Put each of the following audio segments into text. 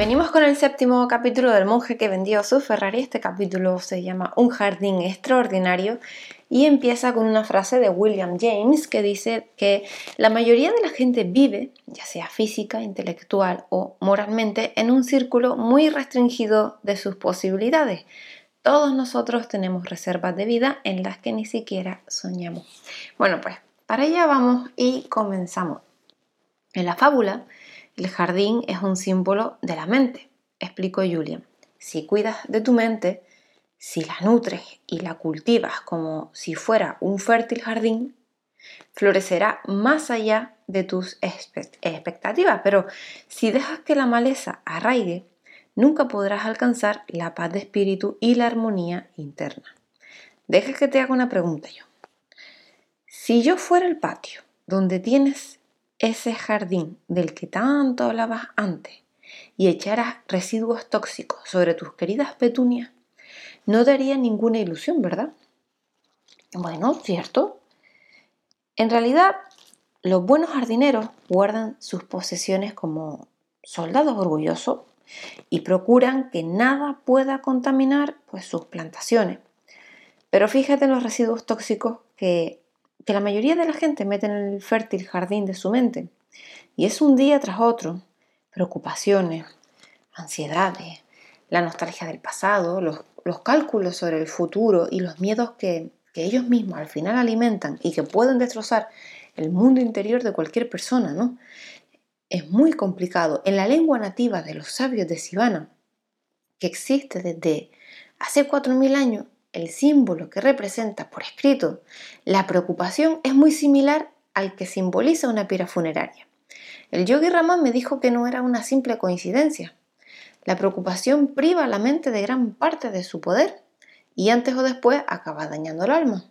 venimos con el séptimo capítulo del monje que vendió su Ferrari. Este capítulo se llama Un jardín extraordinario y empieza con una frase de William James que dice que la mayoría de la gente vive, ya sea física, intelectual o moralmente, en un círculo muy restringido de sus posibilidades. Todos nosotros tenemos reservas de vida en las que ni siquiera soñamos. Bueno, pues para allá vamos y comenzamos. En la fábula, el jardín es un símbolo de la mente, explicó Julian. Si cuidas de tu mente, si la nutres y la cultivas como si fuera un fértil jardín, florecerá más allá de tus expectativas. Pero si dejas que la maleza arraigue, nunca podrás alcanzar la paz de espíritu y la armonía interna. Deja que te haga una pregunta yo. Si yo fuera el patio donde tienes ese jardín del que tanto hablabas antes y echaras residuos tóxicos sobre tus queridas petunias, no daría ninguna ilusión, ¿verdad? Bueno, cierto. En realidad, los buenos jardineros guardan sus posesiones como soldados orgullosos y procuran que nada pueda contaminar pues, sus plantaciones. Pero fíjate en los residuos tóxicos que que la mayoría de la gente mete en el fértil jardín de su mente. Y es un día tras otro, preocupaciones, ansiedades, la nostalgia del pasado, los, cálculos sobre el futuro y los miedos que, que ellos mismos al final alimentan y que pueden destrozar el mundo interior de cualquier persona, ¿no? Es muy complicado. En la lengua nativa de los sabios de Sivana, que existe desde hace 4.000 años, el símbolo que representa por escrito la preocupación es muy similar al que simboliza una pira funeraria. El yogi Raman me dijo que no era una simple coincidencia. La preocupación priva a la mente de gran parte de su poder y antes o después acaba dañando el alma.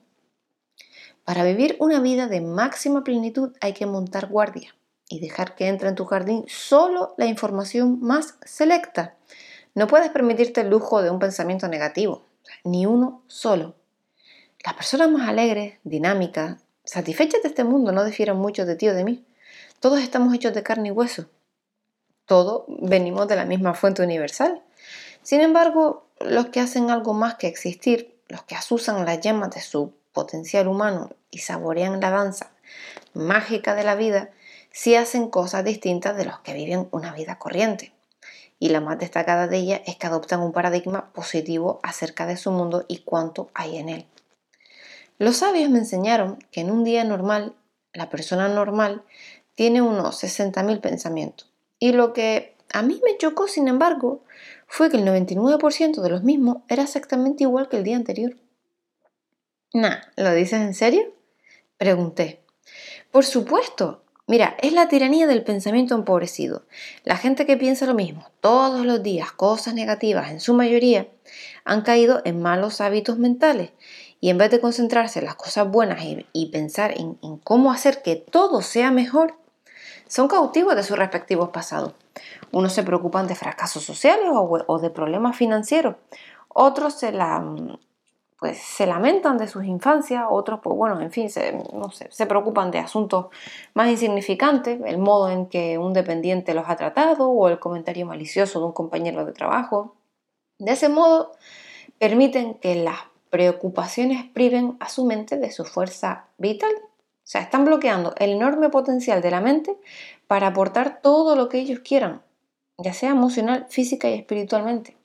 Para vivir una vida de máxima plenitud hay que montar guardia y dejar que entre en tu jardín solo la información más selecta. No puedes permitirte el lujo de un pensamiento negativo ni uno solo. Las personas más alegres, dinámicas, satisfechas de este mundo no difieren mucho de ti o de mí. Todos estamos hechos de carne y hueso. Todos venimos de la misma fuente universal. Sin embargo, los que hacen algo más que existir, los que asusan las llamas de su potencial humano y saborean la danza mágica de la vida, sí hacen cosas distintas de los que viven una vida corriente y la más destacada de ellas es que adoptan un paradigma positivo acerca de su mundo y cuánto hay en él. Los sabios me enseñaron que en un día normal, la persona normal tiene unos 60.000 pensamientos. Y lo que a mí me chocó, sin embargo, fue que el 99% de los mismos era exactamente igual que el día anterior. Nah, ¿lo dices en serio? Pregunté. Por supuesto, Mira, es la tiranía del pensamiento empobrecido. La gente que piensa lo mismo todos los días, cosas negativas en su mayoría, han caído en malos hábitos mentales y en vez de concentrarse en las cosas buenas y, pensar en, cómo hacer que todo sea mejor, son cautivos de sus respectivos pasados. Unos se preocupan de fracasos sociales o de problemas financieros, otros se la pues se lamentan de sus infancias, otros, pues bueno, en fin, se, no sé, se preocupan de asuntos más insignificantes, el modo en que un dependiente los ha tratado o el comentario malicioso de un compañero de trabajo. De ese modo, permiten que las preocupaciones priven a su mente de su fuerza vital. O sea, están bloqueando el enorme potencial de la mente para aportar todo lo que ellos quieran, ya sea emocional, física y espiritualmente.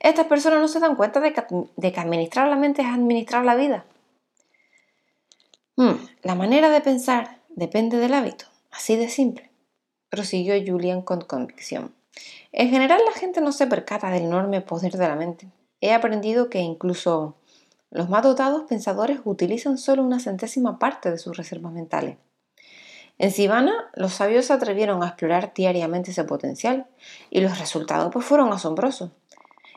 Estas personas no se dan cuenta de que, administrar la mente es administrar la vida. Hmm, la manera de pensar depende del hábito, así de simple, prosiguió Julian con convicción. En general la gente no se percata del enorme poder de la mente. He aprendido que incluso los más dotados pensadores utilizan solo una centésima parte de sus reservas mentales. En Sivana, los sabios se atrevieron a explorar diariamente ese potencial y los resultados pues, fueron asombrosos.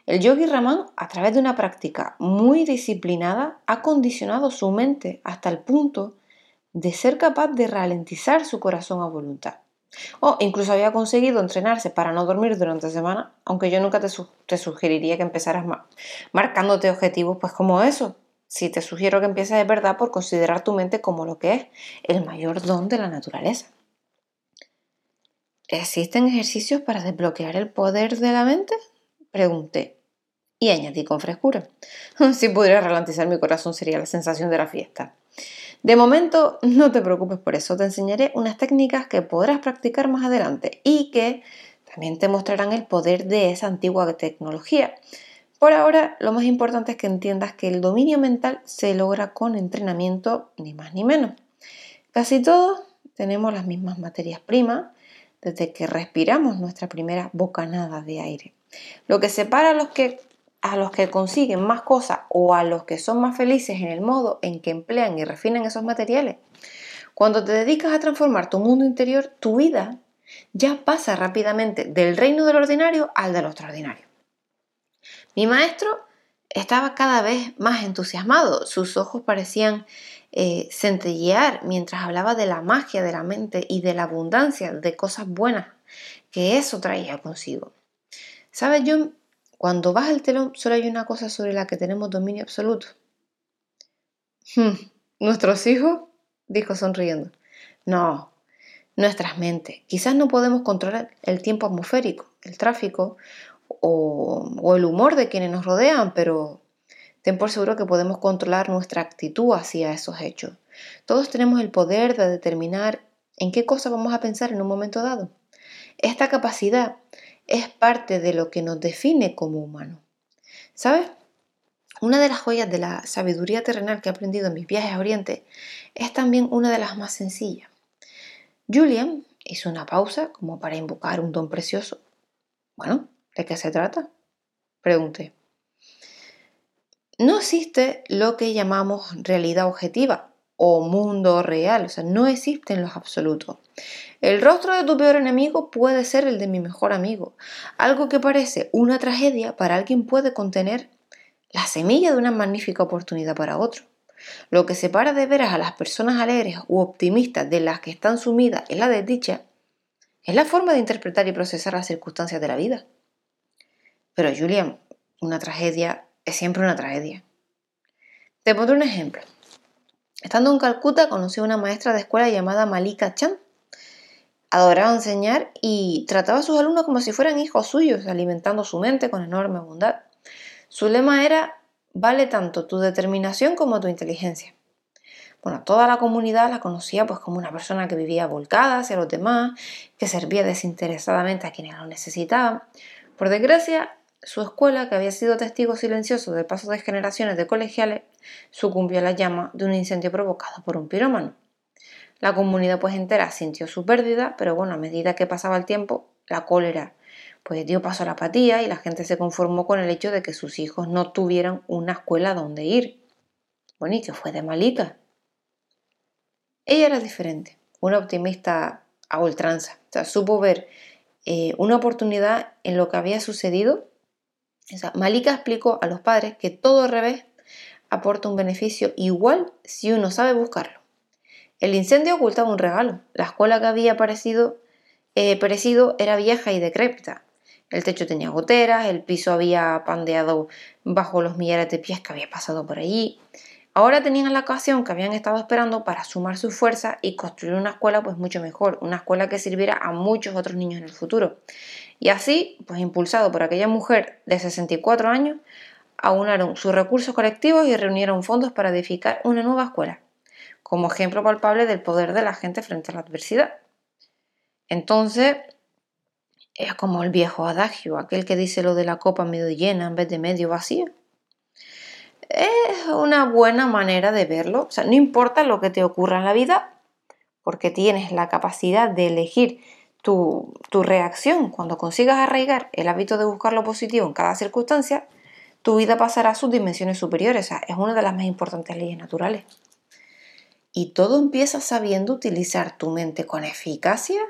El yogi Raman, a través de una práctica muy disciplinada, ha condicionado su mente hasta el punto de ser capaz de ralentizar su corazón a voluntad. O incluso había conseguido entrenarse para no dormir durante la semana, aunque yo nunca te, sugeriría que empezaras marcándote objetivos pues como eso. Si te sugiero que empieces de verdad por considerar tu mente como lo que es el mayor don de la naturaleza. ¿existen ejercicios para desbloquear el poder de la mente? Pregunté. Y añadí con frescura. Si pudiera ralentizar mi corazón sería la sensación de la fiesta. De momento, no te preocupes por eso, te enseñaré unas técnicas que podrás practicar más adelante y que también te mostrarán el poder de esa antigua tecnología. Por ahora, lo más importante es que entiendas que el dominio mental se logra con entrenamiento, ni más ni menos. Casi todos tenemos las mismas materias primas desde que respiramos nuestra primera bocanada de aire. Lo que separa a los que, consiguen más cosas o a los que son más felices en el modo en que emplean y refinan esos materiales. Cuando te dedicas a transformar tu mundo interior, tu vida ya pasa rápidamente del reino del ordinario al del extraordinario. Mi maestro estaba cada vez más entusiasmado, sus ojos parecían eh, centellear mientras hablaba de la magia de la mente y de la abundancia de cosas buenas que eso traía consigo. ¿Sabes, John? Cuando vas el telón solo hay una cosa sobre la que tenemos dominio absoluto. Hmm, ¿Nuestros hijos? dijo sonriendo. No, nuestras mentes. Quizás no podemos controlar el tiempo atmosférico, el tráfico o, el humor de quienes nos rodean, pero ten por seguro que podemos controlar nuestra actitud hacia esos hechos. Todos tenemos el poder de determinar en qué cosa vamos a pensar en un momento dado. Esta capacidad es parte de lo que nos define como humanos. ¿Sabes? Una de las joyas de la sabiduría terrenal que he aprendido en mis viajes a Oriente es también una de las más sencillas. Julian hizo una pausa como para invocar un don precioso. Bueno, ¿de qué se trata? Pregunté. No existe lo que llamamos realidad objetiva o mundo real, o sea, no existe en los absolutos. El rostro de tu peor enemigo puede ser el de mi mejor amigo. Algo que parece una tragedia para alguien puede contener la semilla de una magnífica oportunidad para otro. Lo que separa de veras a las personas alegres u optimistas de las que están sumidas en la desdicha es la forma de interpretar y procesar las circunstancias de la vida. Pero Julian, una tragedia es siempre una tragedia. Te pondré un ejemplo. Estando en Calcuta conocí a una maestra de escuela llamada Malika Chan. Adoraba enseñar y trataba a sus alumnos como si fueran hijos suyos, alimentando su mente con enorme bondad. Su lema era vale tanto tu determinación como tu inteligencia. Bueno, toda la comunidad la conocía pues como una persona que vivía volcada hacia los demás, que servía desinteresadamente a quienes lo necesitaban. Por desgracia, su escuela, que había sido testigo silencioso del paso de generaciones de colegiales, sucumbió a la llama de un incendio provocado por un pirómano. La comunidad pues entera sintió su pérdida, pero bueno, a medida que pasaba el tiempo, la cólera pues dio paso a la apatía y la gente se conformó con el hecho de que sus hijos no tuvieran una escuela donde ir. Bueno, ¿y qué fue de Malika? Ella era diferente, una optimista a ultranza. Supo ver eh, una oportunidad en lo que había sucedido. Malika explicó a los padres que todo revés aporta un beneficio igual si uno sabe buscarlo. El incendio ocultaba un regalo. La escuela que había aparecido, eh, perecido era vieja y decrépita. El techo tenía goteras, el piso había pandeado bajo los millares de pies que había pasado por allí. Ahora tenían la ocasión que habían estado esperando para sumar su fuerza y construir una escuela pues mucho mejor, una escuela que sirviera a muchos otros niños en el futuro. Y así, pues impulsado por aquella mujer de 64 años, aunaron sus recursos colectivos y reunieron fondos para edificar una nueva escuela, como ejemplo palpable del poder de la gente frente a la adversidad. Entonces, es como el viejo adagio, aquel que dice lo de la copa medio llena en vez de medio vacía. Es una buena manera de verlo. O sea, no importa lo que te ocurra en la vida, porque tienes la capacidad de elegir tu, tu reacción. Cuando consigas arraigar el hábito de buscar lo positivo en cada circunstancia, tu vida pasará a sus dimensiones superiores. Es una de las más importantes leyes naturales. Y todo empieza sabiendo utilizar tu mente con eficacia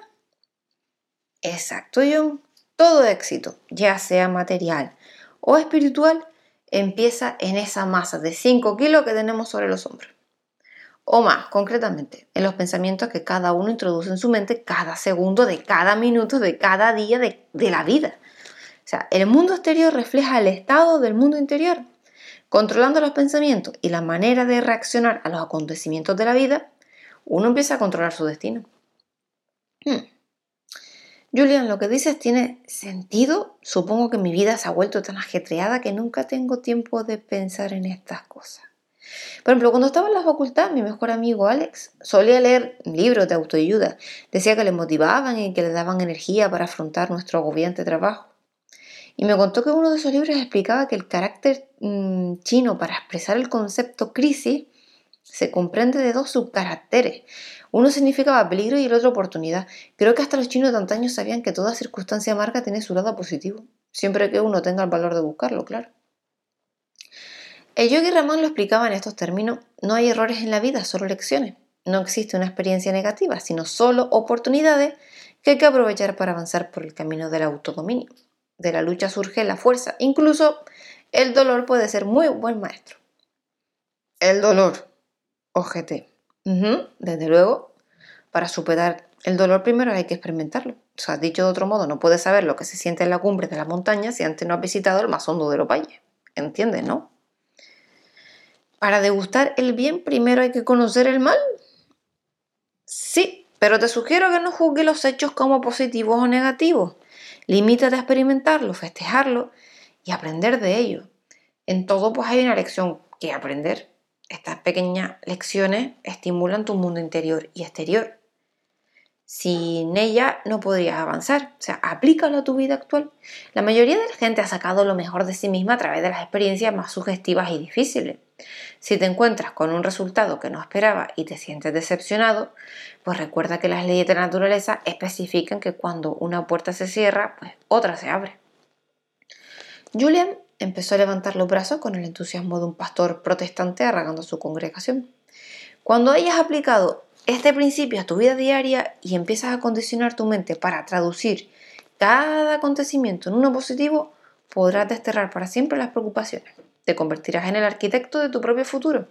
Exacto, John. Todo éxito, ya sea material o espiritual, empieza en esa masa de 5 kilos que tenemos sobre los hombros. O más, concretamente, en los pensamientos que cada uno introduce en su mente cada segundo de cada minuto de cada día de, de la vida. O sea, el mundo exterior refleja el estado del mundo interior. Controlando los pensamientos y la manera de reaccionar a los acontecimientos de la vida, uno empieza a controlar su destino. Hmm. Julian, lo que dices tiene sentido. Supongo que mi vida se ha vuelto tan ajetreada que nunca tengo tiempo de pensar en estas cosas. Por ejemplo, cuando estaba en la facultad, mi mejor amigo Alex solía leer libros de autoayuda. Decía que le motivaban y que le daban energía para afrontar nuestro agobiante trabajo. Y me contó que uno de esos libros explicaba que el carácter mm, chino para expresar el concepto crisis se comprende de dos subcaracteres. Uno significaba peligro y el otro oportunidad. Creo que hasta los chinos de antaño sabían que toda circunstancia amarga tiene su lado positivo, siempre que uno tenga el valor de buscarlo, claro. El yogi Ramón lo explicaba en estos términos, no hay errores en la vida, solo lecciones. No existe una experiencia negativa, sino solo oportunidades que hay que aprovechar para avanzar por el camino del autodominio. De la lucha surge la fuerza, incluso el dolor puede ser muy buen maestro. El dolor, OGT. desde luego, para superar el dolor primero hay que experimentarlo. O sea, dicho de otro modo, no puedes saber lo que se siente en la cumbre de la montaña si antes no has visitado el más hondo de los valles. ¿Entiendes, no? Para degustar el bien primero hay que conocer el mal. Sí, pero te sugiero que no juzgues los hechos como positivos o negativos. Limítate a experimentarlo, festejarlo y aprender de ello. En todo pues hay una lección que aprender. Estas pequeñas lecciones estimulan tu mundo interior y exterior. Sin ella no podrías avanzar. O sea, aplícalo a tu vida actual. La mayoría de la gente ha sacado lo mejor de sí misma a través de las experiencias más sugestivas y difíciles. Si te encuentras con un resultado que no esperaba y te sientes decepcionado, pues recuerda que las leyes de la naturaleza especifican que cuando una puerta se cierra, pues otra se abre. Julian empezó a levantar los brazos con el entusiasmo de un pastor protestante arragando su congregación. Cuando hayas aplicado este principio a tu vida diaria y empiezas a condicionar tu mente para traducir cada acontecimiento en uno positivo, podrás desterrar para siempre las preocupaciones. Te convertirás en el arquitecto de tu propio futuro.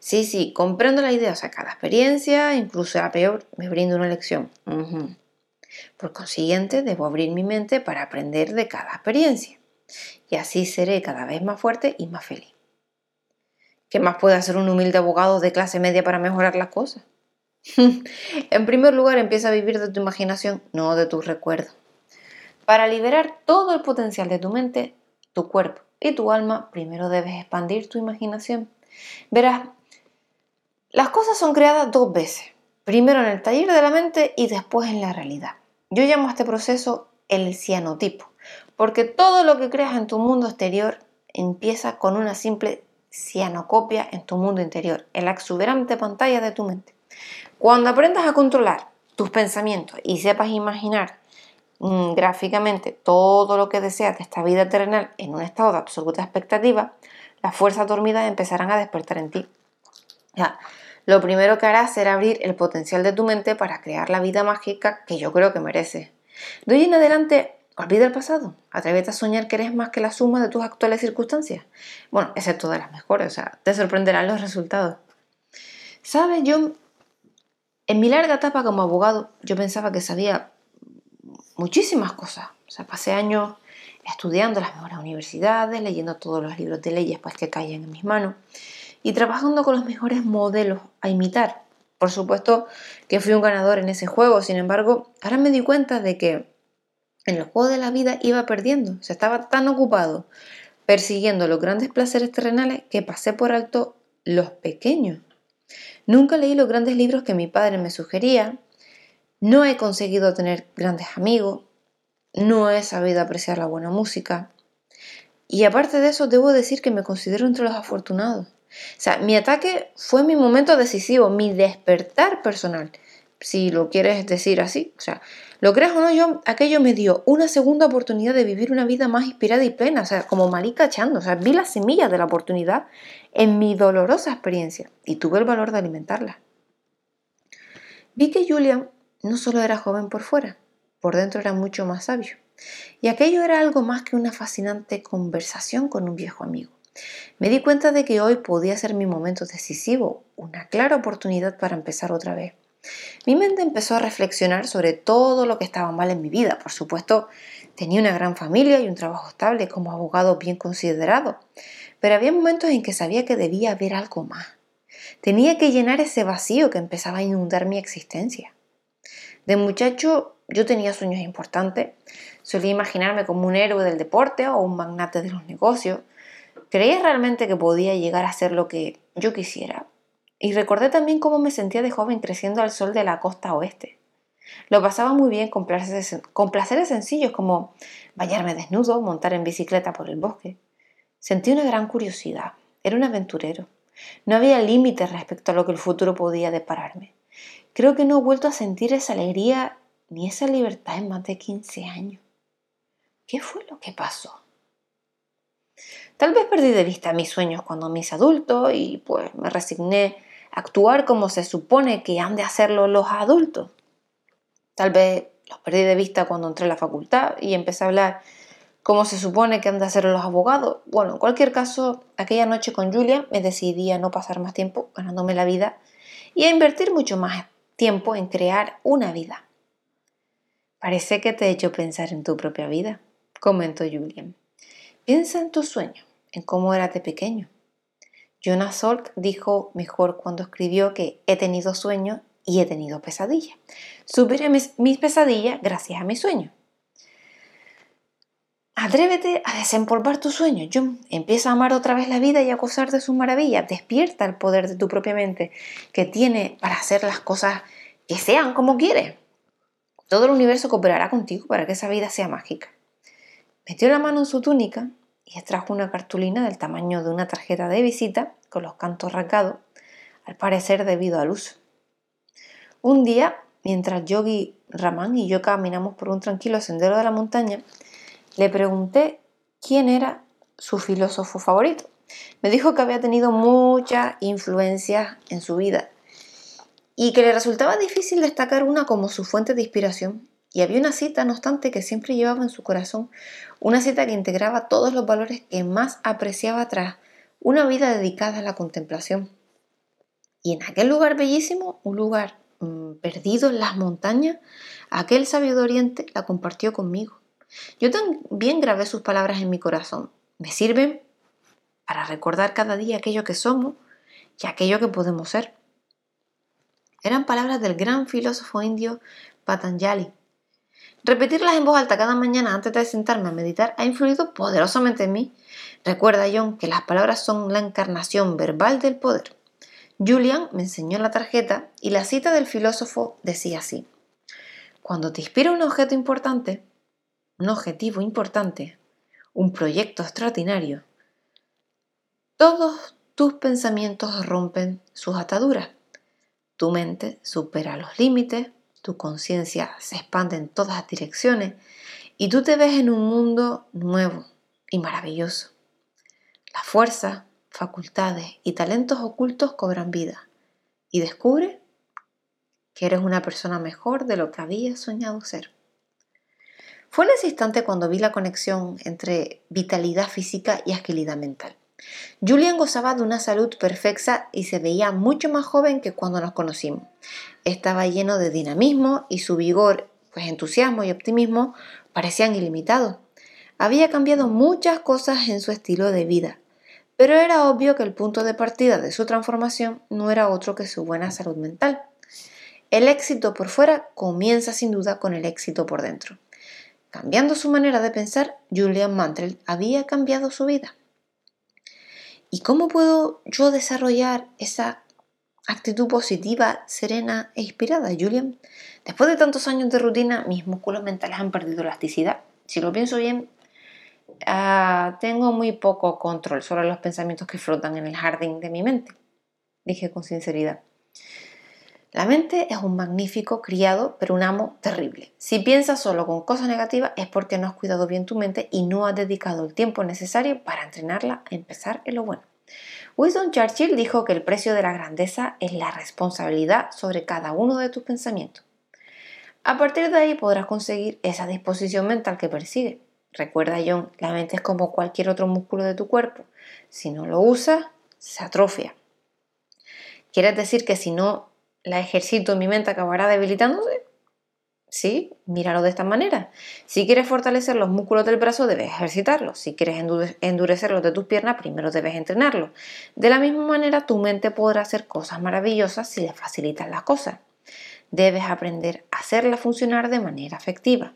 Sí, sí, comprendo la idea. O sea, cada experiencia, incluso la peor, me brinda una lección. Por consiguiente, debo abrir mi mente para aprender de cada experiencia. Y así seré cada vez más fuerte y más feliz. ¿Qué más puede hacer un humilde abogado de clase media para mejorar las cosas? en primer lugar, empieza a vivir de tu imaginación, no de tus recuerdos. Para liberar todo el potencial de tu mente, tu cuerpo y tu alma, primero debes expandir tu imaginación. Verás, las cosas son creadas dos veces, primero en el taller de la mente y después en la realidad. Yo llamo a este proceso el cianotipo, porque todo lo que creas en tu mundo exterior empieza con una simple cianocopia en tu mundo interior, en la exuberante pantalla de tu mente. Cuando aprendas a controlar tus pensamientos y sepas imaginar mm, gráficamente todo lo que deseas de esta vida terrenal en un estado de absoluta expectativa, las fuerzas dormidas empezarán a despertar en ti. Ya, lo primero que harás será abrir el potencial de tu mente para crear la vida mágica que yo creo que mereces. De hoy en adelante Olvida el pasado. Atrévete a soñar que eres más que la suma de tus actuales circunstancias. Bueno, excepto de las mejores, o sea, te sorprenderán los resultados. ¿Sabes? Yo, en mi larga etapa como abogado, yo pensaba que sabía muchísimas cosas. O sea, pasé años estudiando las mejores universidades, leyendo todos los libros de leyes pues, que caían en mis manos y trabajando con los mejores modelos a imitar. Por supuesto que fui un ganador en ese juego, sin embargo, ahora me di cuenta de que en el juego de la vida iba perdiendo. Se estaba tan ocupado persiguiendo los grandes placeres terrenales que pasé por alto los pequeños. Nunca leí los grandes libros que mi padre me sugería. No he conseguido tener grandes amigos. No he sabido apreciar la buena música. Y aparte de eso, debo decir que me considero entre los afortunados. O sea, mi ataque fue mi momento decisivo, mi despertar personal, si lo quieres decir así. O sea, lo creas o no, yo, aquello me dio una segunda oportunidad de vivir una vida más inspirada y plena, o sea, como marica echando, o sea, vi las semillas de la oportunidad en mi dolorosa experiencia y tuve el valor de alimentarla. Vi que Julian no solo era joven por fuera, por dentro era mucho más sabio. Y aquello era algo más que una fascinante conversación con un viejo amigo. Me di cuenta de que hoy podía ser mi momento decisivo, una clara oportunidad para empezar otra vez. Mi mente empezó a reflexionar sobre todo lo que estaba mal en mi vida. Por supuesto, tenía una gran familia y un trabajo estable como abogado bien considerado, pero había momentos en que sabía que debía haber algo más. Tenía que llenar ese vacío que empezaba a inundar mi existencia. De muchacho yo tenía sueños importantes. Solía imaginarme como un héroe del deporte o un magnate de los negocios. Creía realmente que podía llegar a ser lo que yo quisiera. Y recordé también cómo me sentía de joven creciendo al sol de la costa oeste. Lo pasaba muy bien con placeres, sencillos como bañarme desnudo, montar en bicicleta por el bosque. Sentí una gran curiosidad. Era un aventurero. No había límites respecto a lo que el futuro podía depararme. Creo que no he vuelto a sentir esa alegría ni esa libertad en más de 15 años. ¿Qué fue lo que pasó? Tal vez perdí de vista mis sueños cuando me hice adulto y pues me resigné a actuar como se supone que han de hacerlo los adultos. Tal vez los perdí de vista cuando entré a la facultad y empecé a hablar como se supone que han de hacer los abogados. Bueno, en cualquier caso, aquella noche con Julia me decidí a no pasar más tiempo ganándome la vida y a invertir mucho más tiempo en crear una vida. Parece que te he hecho pensar en tu propia vida, comentó Julian. Piensa en tus sueños, en cómo eras de pequeño. Jonas Salk dijo mejor cuando escribió que he tenido sueños y he tenido pesadillas. Superé mis, mis pesadillas gracias a mis sueños. Atrévete a desempolvar tus sueños, John. Empieza a amar otra vez la vida y a gozar de sus maravillas. Despierta el poder de tu propia mente que tiene para hacer las cosas que sean como quieres. Todo el universo cooperará contigo para que esa vida sea mágica. Metió la mano en su túnica y extrajo una cartulina del tamaño de una tarjeta de visita con los cantos rasgados, al parecer debido al uso. Un día, mientras Yogi Raman y yo caminamos por un tranquilo sendero de la montaña, le pregunté quién era su filósofo favorito. Me dijo que había tenido mucha influencia en su vida y que le resultaba difícil destacar una como su fuente de inspiración. Y había una cita, no obstante, que siempre llevaba en su corazón, una cita que integraba todos los valores que más apreciaba tras una vida dedicada a la contemplación. Y en aquel lugar bellísimo, un lugar mm, perdido en las montañas, aquel sabio de Oriente la compartió conmigo. Yo también grabé sus palabras en mi corazón. Me sirven para recordar cada día aquello que somos y aquello que podemos ser. Eran palabras del gran filósofo indio Patanjali. Repetirlas en voz alta cada mañana antes de sentarme a meditar ha influido poderosamente en mí. Recuerda, John, que las palabras son la encarnación verbal del poder. Julian me enseñó la tarjeta y la cita del filósofo decía así. Cuando te inspira un objeto importante, un objetivo importante, un proyecto extraordinario, todos tus pensamientos rompen sus ataduras. Tu mente supera los límites, tu conciencia se expande en todas direcciones y tú te ves en un mundo nuevo y maravilloso. La fuerza, facultades y talentos ocultos cobran vida y descubre que eres una persona mejor de lo que habías soñado ser. Fue en ese instante cuando vi la conexión entre vitalidad física y agilidad mental. Julian gozaba de una salud perfecta y se veía mucho más joven que cuando nos conocimos. Estaba lleno de dinamismo y su vigor, pues entusiasmo y optimismo parecían ilimitados. Había cambiado muchas cosas en su estilo de vida, pero era obvio que el punto de partida de su transformación no era otro que su buena salud mental. El éxito por fuera comienza sin duda con el éxito por dentro. Cambiando su manera de pensar, Julian Mantel había cambiado su vida. ¿Y cómo puedo yo desarrollar esa actitud positiva, serena e inspirada, Julian? Después de tantos años de rutina, mis músculos mentales han perdido elasticidad. Si lo pienso bien, ah, tengo muy poco control sobre los pensamientos que flotan en el jardín de mi mente, dije con sinceridad. La mente es un magnífico criado, pero un amo terrible. Si piensas solo con cosas negativas es porque no has cuidado bien tu mente y no has dedicado el tiempo necesario para entrenarla a empezar en lo bueno. Winston Churchill dijo que el precio de la grandeza es la responsabilidad sobre cada uno de tus pensamientos. A partir de ahí podrás conseguir esa disposición mental que persigue. Recuerda, John, la mente es como cualquier otro músculo de tu cuerpo. Si no lo usas, se atrofia. ¿Quieres decir que si no la ejercito, mi mente acabará debilitándose. Sí, míralo de esta manera. Si quieres fortalecer los músculos del brazo, debes ejercitarlos. Si quieres endurecer los de tus piernas, primero debes entrenarlos. De la misma manera, tu mente podrá hacer cosas maravillosas si le facilitas las cosas. Debes aprender a hacerla funcionar de manera efectiva.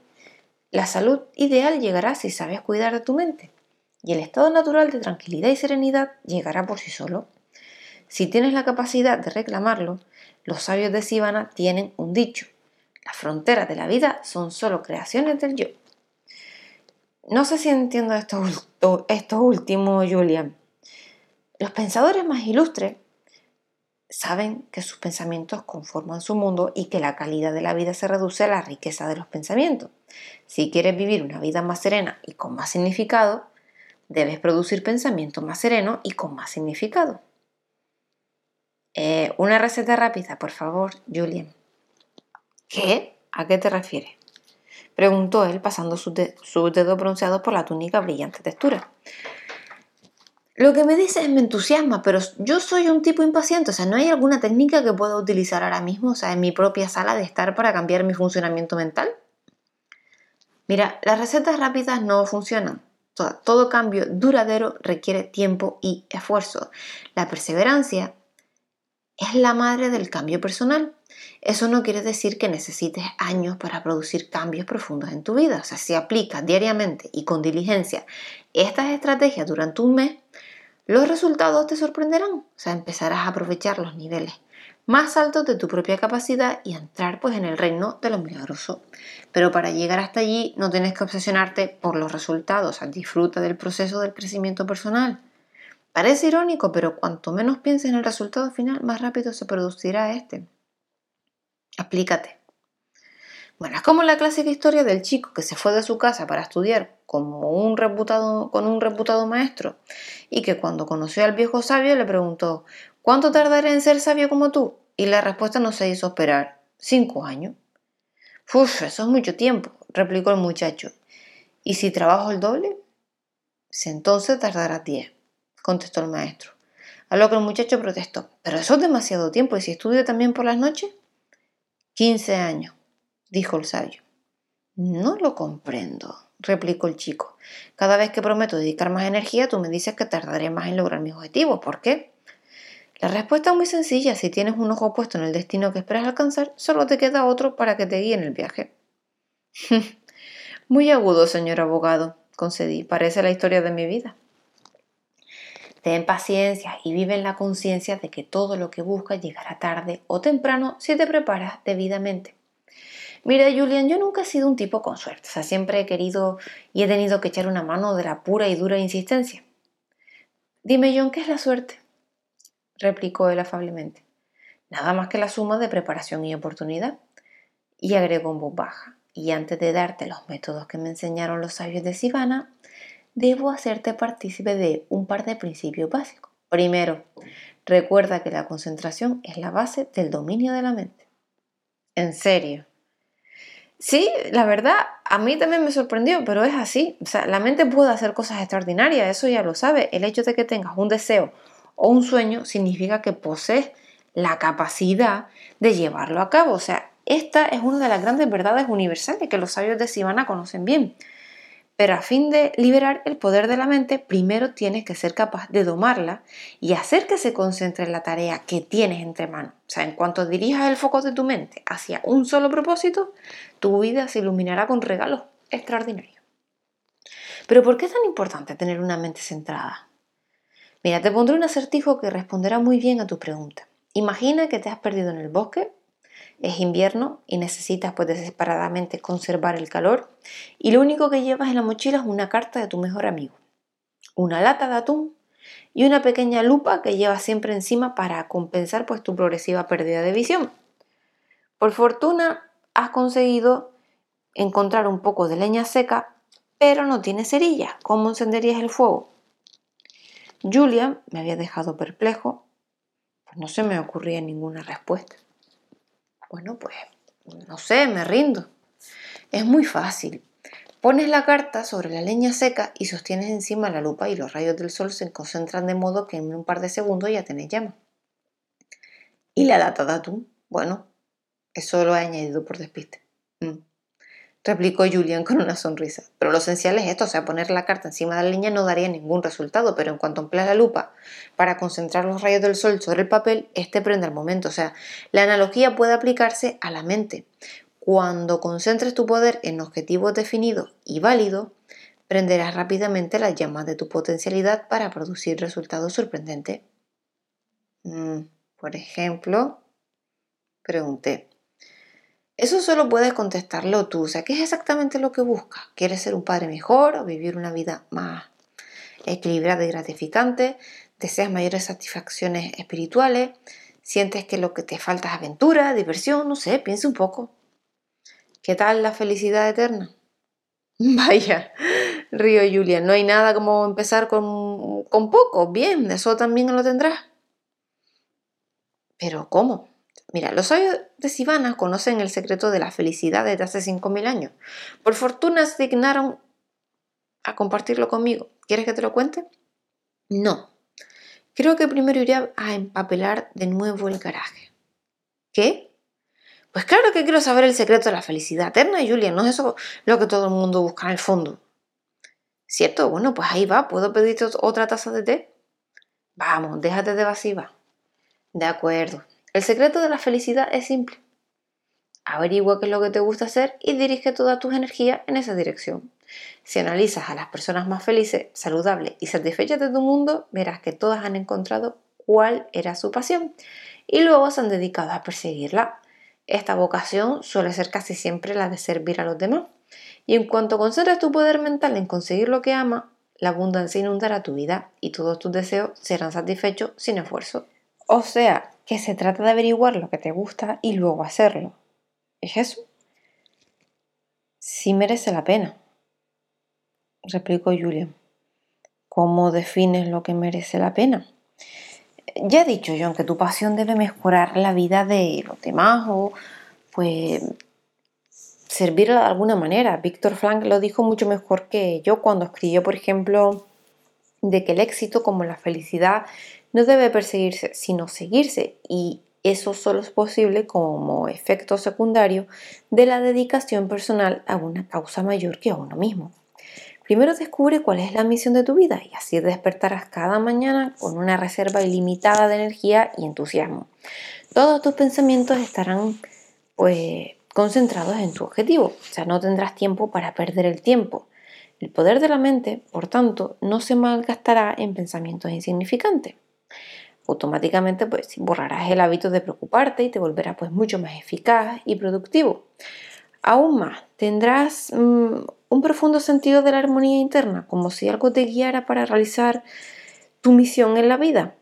La salud ideal llegará si sabes cuidar de tu mente y el estado natural de tranquilidad y serenidad llegará por sí solo. Si tienes la capacidad de reclamarlo, los sabios de Sivana tienen un dicho. Las fronteras de la vida son solo creaciones del yo. No sé si entiendo esto, esto último, Julian. Los pensadores más ilustres saben que sus pensamientos conforman su mundo y que la calidad de la vida se reduce a la riqueza de los pensamientos. Si quieres vivir una vida más serena y con más significado, debes producir pensamientos más serenos y con más significado. Eh, una receta rápida, por favor, Julian. ¿Qué? ¿A qué te refieres? Preguntó él pasando sus, dedos bronceados por la túnica brillante textura. Lo que me dices me entusiasma, pero yo soy un tipo impaciente, o sea, ¿no hay alguna técnica que pueda utilizar ahora mismo, o sea, en mi propia sala de estar para cambiar mi funcionamiento mental? Mira, las recetas rápidas no funcionan. todo cambio duradero requiere tiempo y esfuerzo. La perseverancia es la madre del cambio personal. Eso no quiere decir que necesites años para producir cambios profundos en tu vida. O sea, si aplicas diariamente y con diligencia estas estrategias durante un mes, los resultados te sorprenderán. O sea, empezarás a aprovechar los niveles más altos de tu propia capacidad y entrar pues en el reino de lo milagroso. Pero para llegar hasta allí no tienes que obsesionarte por los resultados, o sea, disfruta del proceso del crecimiento personal. Parece irónico, pero cuanto menos pienses en el resultado final, más rápido se producirá este. Aplícate. Bueno, es como la clásica historia del chico que se fue de su casa para estudiar como un reputado, con un reputado maestro y que cuando conoció al viejo sabio le preguntó ¿Cuánto tardaré en ser sabio como tú? Y la respuesta no se hizo esperar. Cinco años. Uf, eso es mucho tiempo, replicó el muchacho. ¿Y si trabajo el doble? entonces tardará diez contestó el maestro. A lo que el muchacho protestó. Pero eso es demasiado tiempo. ¿Y si estudio también por las noches? Quince años, dijo el sabio. No lo comprendo, replicó el chico. Cada vez que prometo dedicar más energía, tú me dices que tardaré más en lograr mis objetivos. ¿Por qué? La respuesta es muy sencilla. Si tienes un ojo puesto en el destino que esperas alcanzar, solo te queda otro para que te guíe en el viaje. muy agudo, señor abogado, concedí. Parece la historia de mi vida. Ten paciencia y vive en la conciencia de que todo lo que buscas llegará tarde o temprano si te preparas debidamente. Mira, Julian, yo nunca he sido un tipo con suerte, o sea, siempre he querido y he tenido que echar una mano de la pura y dura insistencia. Dime, John, ¿qué es la suerte? replicó él afablemente. Nada más que la suma de preparación y oportunidad. Y agregó en voz baja, y antes de darte los métodos que me enseñaron los sabios de Sivana, debo hacerte partícipe de un par de principios básicos. Primero, recuerda que la concentración es la base del dominio de la mente. En serio. Sí, la verdad, a mí también me sorprendió, pero es así. O sea, la mente puede hacer cosas extraordinarias, eso ya lo sabe. El hecho de que tengas un deseo o un sueño significa que posees la capacidad de llevarlo a cabo. O sea, esta es una de las grandes verdades universales que los sabios de Sivana conocen bien. Pero a fin de liberar el poder de la mente, primero tienes que ser capaz de domarla y hacer que se concentre en la tarea que tienes entre manos. O sea, en cuanto dirijas el foco de tu mente hacia un solo propósito, tu vida se iluminará con regalos extraordinarios. Pero ¿por qué es tan importante tener una mente centrada? Mira, te pondré un acertijo que responderá muy bien a tu pregunta. Imagina que te has perdido en el bosque es invierno y necesitas pues desesperadamente conservar el calor y lo único que llevas en la mochila es una carta de tu mejor amigo, una lata de atún y una pequeña lupa que llevas siempre encima para compensar pues tu progresiva pérdida de visión. Por fortuna has conseguido encontrar un poco de leña seca, pero no tienes cerilla. ¿Cómo encenderías el fuego? Julia me había dejado perplejo, pues no se me ocurría ninguna respuesta. Bueno, pues no sé, me rindo. Es muy fácil. Pones la carta sobre la leña seca y sostienes encima la lupa y los rayos del sol se concentran de modo que en un par de segundos ya tenés llama. ¿Y la lata de atún? Bueno, eso lo he añadido por despiste. Mm. Replicó Julian con una sonrisa. Pero lo esencial es esto, o sea, poner la carta encima de la línea no daría ningún resultado, pero en cuanto empleas la lupa para concentrar los rayos del sol sobre el papel, este prende al momento. O sea, la analogía puede aplicarse a la mente. Cuando concentres tu poder en objetivos definidos y válidos, prenderás rápidamente las llamas de tu potencialidad para producir resultados sorprendentes. Mm, por ejemplo, pregunté, eso solo puedes contestarlo tú. O sea, ¿qué es exactamente lo que buscas? ¿Quieres ser un padre mejor o vivir una vida más equilibrada y gratificante? ¿Deseas mayores satisfacciones espirituales? ¿Sientes que lo que te falta es aventura, diversión? No sé, piensa un poco. ¿Qué tal la felicidad eterna? Vaya, río Julia, no hay nada como empezar con, con poco. Bien, eso también lo tendrás. Pero ¿cómo? Mira, los sabios de Sivana conocen el secreto de la felicidad desde hace 5.000 años. Por fortuna se dignaron a compartirlo conmigo. ¿Quieres que te lo cuente? No. Creo que primero iré a empapelar de nuevo el garaje. ¿Qué? Pues claro que quiero saber el secreto de la felicidad eterna, Julia. No es eso lo que todo el mundo busca en el fondo. ¿Cierto? Bueno, pues ahí va. ¿Puedo pedirte otra taza de té? Vamos, déjate de evasiva. De acuerdo. El secreto de la felicidad es simple. Averigua qué es lo que te gusta hacer y dirige toda tus energías en esa dirección. Si analizas a las personas más felices, saludables y satisfechas de tu mundo, verás que todas han encontrado cuál era su pasión y luego se han dedicado a perseguirla. Esta vocación suele ser casi siempre la de servir a los demás. Y en cuanto concentres tu poder mental en conseguir lo que amas, la abundancia inundará tu vida y todos tus deseos serán satisfechos sin esfuerzo. O sea, que se trata de averiguar lo que te gusta y luego hacerlo. ¿Es eso? Sí merece la pena, replicó Julian. ¿Cómo defines lo que merece la pena? Ya he dicho, John, que tu pasión debe mejorar la vida de los demás o, pues, servir de alguna manera. Víctor Frank lo dijo mucho mejor que yo cuando escribió, por ejemplo, de que el éxito como la felicidad no debe perseguirse, sino seguirse y eso solo es posible como efecto secundario de la dedicación personal a una causa mayor que a uno mismo. Primero descubre cuál es la misión de tu vida y así despertarás cada mañana con una reserva ilimitada de energía y entusiasmo. Todos tus pensamientos estarán pues concentrados en tu objetivo, o sea, no tendrás tiempo para perder el tiempo. El poder de la mente, por tanto, no se malgastará en pensamientos insignificantes automáticamente pues borrarás el hábito de preocuparte y te volverás pues mucho más eficaz y productivo. Aún más, tendrás mm, un profundo sentido de la armonía interna, como si algo te guiara para realizar tu misión en la vida.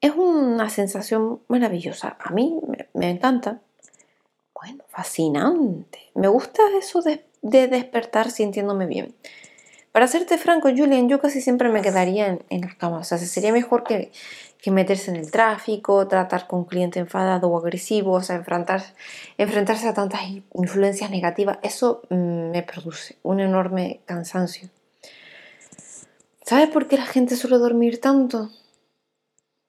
Es una sensación maravillosa. A mí me, encanta. Bueno, fascinante. Me gusta eso de, de despertar sintiéndome bien. Para serte franco, Julian, yo casi siempre me quedaría en, las camas. O sea, sería mejor que, que meterse en el tráfico, tratar con un cliente enfadado o agresivo, o sea, enfrentarse a tantas influencias negativas, eso mm, me produce un enorme cansancio. ¿Sabes por qué la gente suele dormir tanto?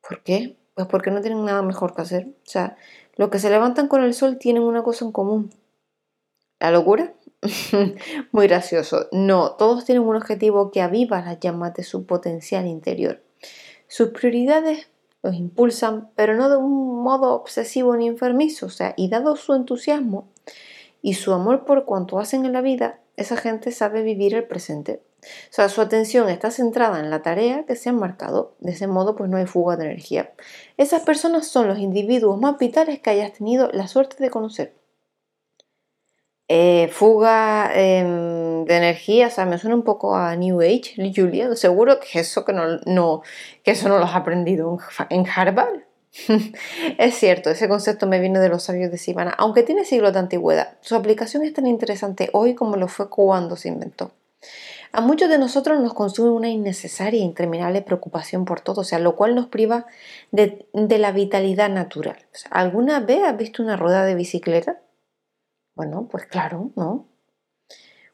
¿Por qué? Pues porque no tienen nada mejor que hacer. O sea, los que se levantan con el sol tienen una cosa en común. ¿La locura? Muy gracioso. No, todos tienen un objetivo que aviva las llamas de su potencial interior. Sus prioridades los impulsan, pero no de un modo obsesivo ni enfermizo, o sea, y dado su entusiasmo y su amor por cuanto hacen en la vida, esa gente sabe vivir el presente. O sea, su atención está centrada en la tarea que se han marcado. De ese modo, pues no hay fuga de energía. Esas personas son los individuos más vitales que hayas tenido la suerte de conocer. Eh, fuga em, de energía, o sea, me suena un poco a New Age, Julia. Seguro que eso, que no, que eso no lo has aprendido en Harvard. es cierto, ese concepto me viene de los sabios de Sivana, aunque tiene siglos de antigüedad. Su aplicación es tan interesante hoy como lo fue cuando se inventó. A muchos de nosotros nos consume una innecesaria e interminable preocupación por todo, o sea, lo cual nos priva de, la vitalidad natural. ¿Alguna vez has visto una rueda de bicicleta? Bueno, pues claro, ¿no?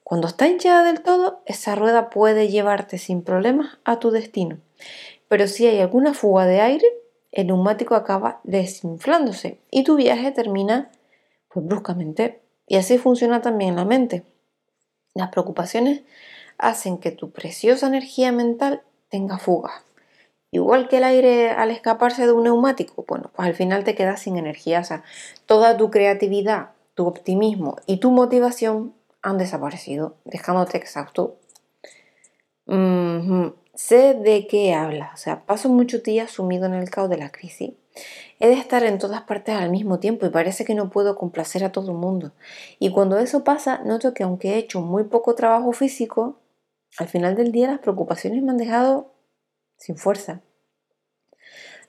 Cuando está hinchada del todo, esa rueda puede llevarte sin problemas a tu destino. Pero si hay alguna fuga de aire, el neumático acaba desinflándose y tu viaje termina pues bruscamente Y así funciona también la mente. Las preocupaciones hacen que tu preciosa energía mental tenga fuga. Igual que el aire al escaparse de un neumático, bueno, pues al final te quedas sin energía. O sea, toda tu creatividad, tu optimismo y tu motivación han desaparecido, dejándote exhausto. Sé de qué hablas, o sea, paso muchos días sumido en el caos de la crisis. He de estar en todas partes al mismo tiempo y parece que no puedo complacer a todo el mundo. Y cuando eso pasa, noto que aunque he hecho muy poco trabajo físico, al final del día las preocupaciones me han dejado sin fuerza.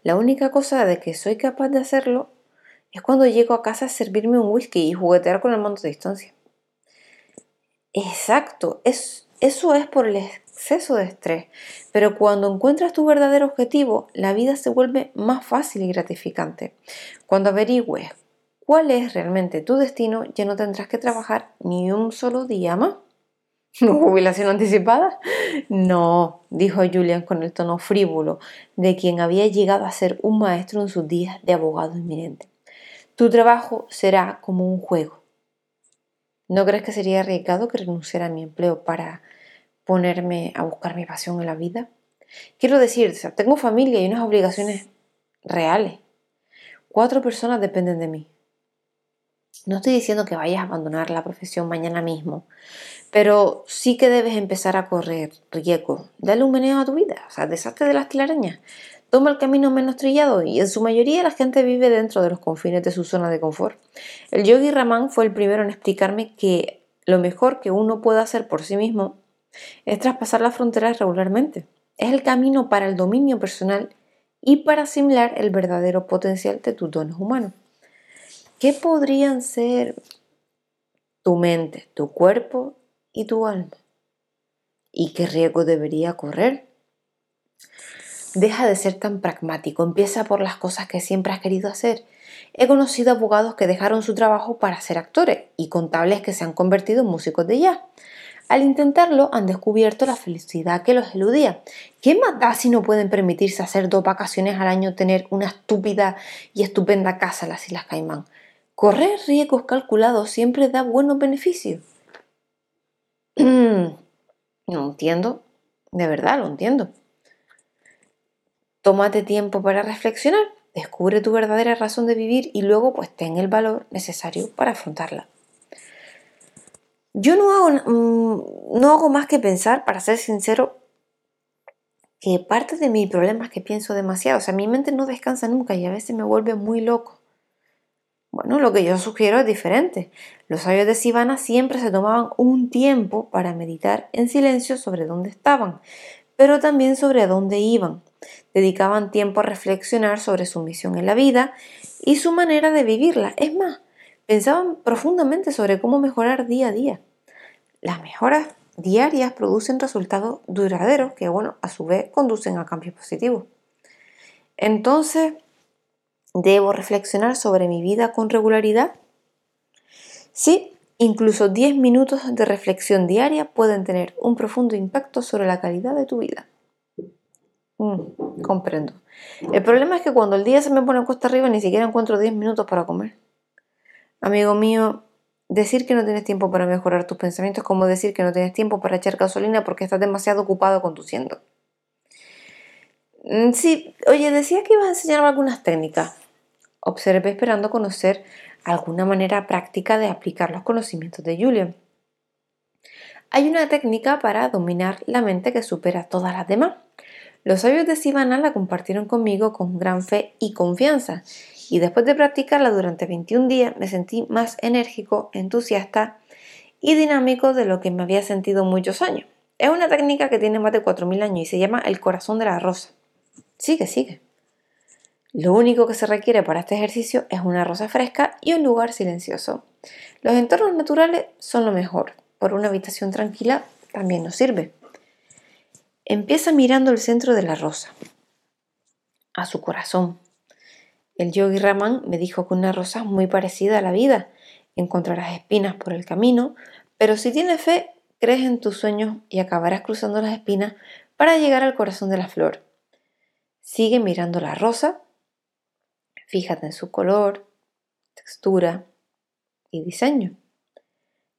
La única cosa de que soy capaz de hacerlo es cuando llego a casa a servirme un whisky y juguetear con el mando de distancia. Exacto, es, eso es por el exceso de estrés. Pero cuando encuentras tu verdadero objetivo, la vida se vuelve más fácil y gratificante. Cuando averigües cuál es realmente tu destino, ya no tendrás que trabajar ni un solo día más. ¿Jubilación anticipada? No, dijo Julian con el tono frívolo de quien había llegado a ser un maestro en sus días de abogado inminente. Tu trabajo será como un juego. ¿No crees que sería arriesgado que renunciara a mi empleo para ponerme a buscar mi pasión en la vida? Quiero decir, tengo familia y unas obligaciones reales. Cuatro personas dependen de mí. No estoy diciendo que vayas a abandonar la profesión mañana mismo, pero sí que debes empezar a correr riesgo. Dale un meneo a tu vida, o sea, deshazte de las telarañas. Toma el camino menos trillado y en su mayoría la gente vive dentro de los confines de su zona de confort. El yogi Raman fue el primero en explicarme que lo mejor que uno puede hacer por sí mismo es traspasar las fronteras regularmente. Es el camino para el dominio personal y para asimilar el verdadero potencial de tus dones humanos. ¿Qué podrían ser tu mente, tu cuerpo y tu alma. ¿Y qué riesgo debería correr? Deja de ser tan pragmático, empieza por las cosas que siempre has querido hacer. He conocido abogados que dejaron su trabajo para ser actores y contables que se han convertido en músicos de jazz. Al intentarlo han descubierto la felicidad que los eludía. ¿Qué más da si no pueden permitirse hacer dos vacaciones al año, tener una estúpida y estupenda casa en las Islas Caimán? Correr riesgos calculados siempre da buenos beneficios. no entiendo, de verdad lo entiendo. Tómate tiempo para reflexionar, descubre tu verdadera razón de vivir y luego pues ten el valor necesario para afrontarla. Yo no hago, mm, no hago más que pensar, para ser sincero, que parte de mi problema es que pienso demasiado. O sea, mi mente no descansa nunca y a veces me vuelve muy loco. Bueno, lo que yo sugiero es diferente. Los sabios de Sivana siempre se tomaban un tiempo para meditar en silencio sobre dónde estaban, pero también sobre dónde iban. Dedicaban tiempo a reflexionar sobre su misión en la vida y su manera de vivirla. Es más, pensaban profundamente sobre cómo mejorar día a día. Las mejoras diarias producen resultados duraderos que, bueno, a su vez conducen a cambios positivos. Entonces, ¿Debo reflexionar sobre mi vida con regularidad? Sí, incluso 10 minutos de reflexión diaria pueden tener un profundo impacto sobre la calidad de tu vida. Mm, comprendo. El problema es que cuando el día se me pone cuesta arriba ni siquiera encuentro 10 minutos para comer. Amigo mío, decir que no tienes tiempo para mejorar tus pensamientos es como decir que no tienes tiempo para echar gasolina porque estás demasiado ocupado conduciendo. Mm, sí, oye, decía que ibas a enseñarme algunas técnicas. Observé esperando conocer alguna manera práctica de aplicar los conocimientos de Julian. Hay una técnica para dominar la mente que supera todas las demás. Los sabios de Sivana la compartieron conmigo con gran fe y confianza, y después de practicarla durante 21 días me sentí más enérgico, entusiasta y dinámico de lo que me había sentido muchos años. Es una técnica que tiene más de 4.000 años y se llama el corazón de la rosa. Sigue, sigue. Lo único que se requiere para este ejercicio es una rosa fresca y un lugar silencioso. Los entornos naturales son lo mejor. Por una habitación tranquila también nos sirve. Empieza mirando el centro de la rosa, a su corazón. El yogi Raman me dijo que una rosa es muy parecida a la vida. Encontrarás espinas por el camino, pero si tienes fe, crees en tus sueños y acabarás cruzando las espinas para llegar al corazón de la flor. Sigue mirando la rosa Fíjate en su color, textura y diseño.